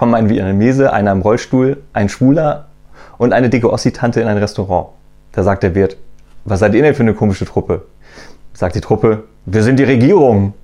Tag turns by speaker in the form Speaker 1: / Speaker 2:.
Speaker 1: kommen ein Vietnamese, einer im Rollstuhl, ein Schwuler und eine dicke Ossi-Tante in ein Restaurant. Da sagt der Wirt, was seid ihr denn für eine komische Truppe? Sagt die Truppe, wir sind die Regierung.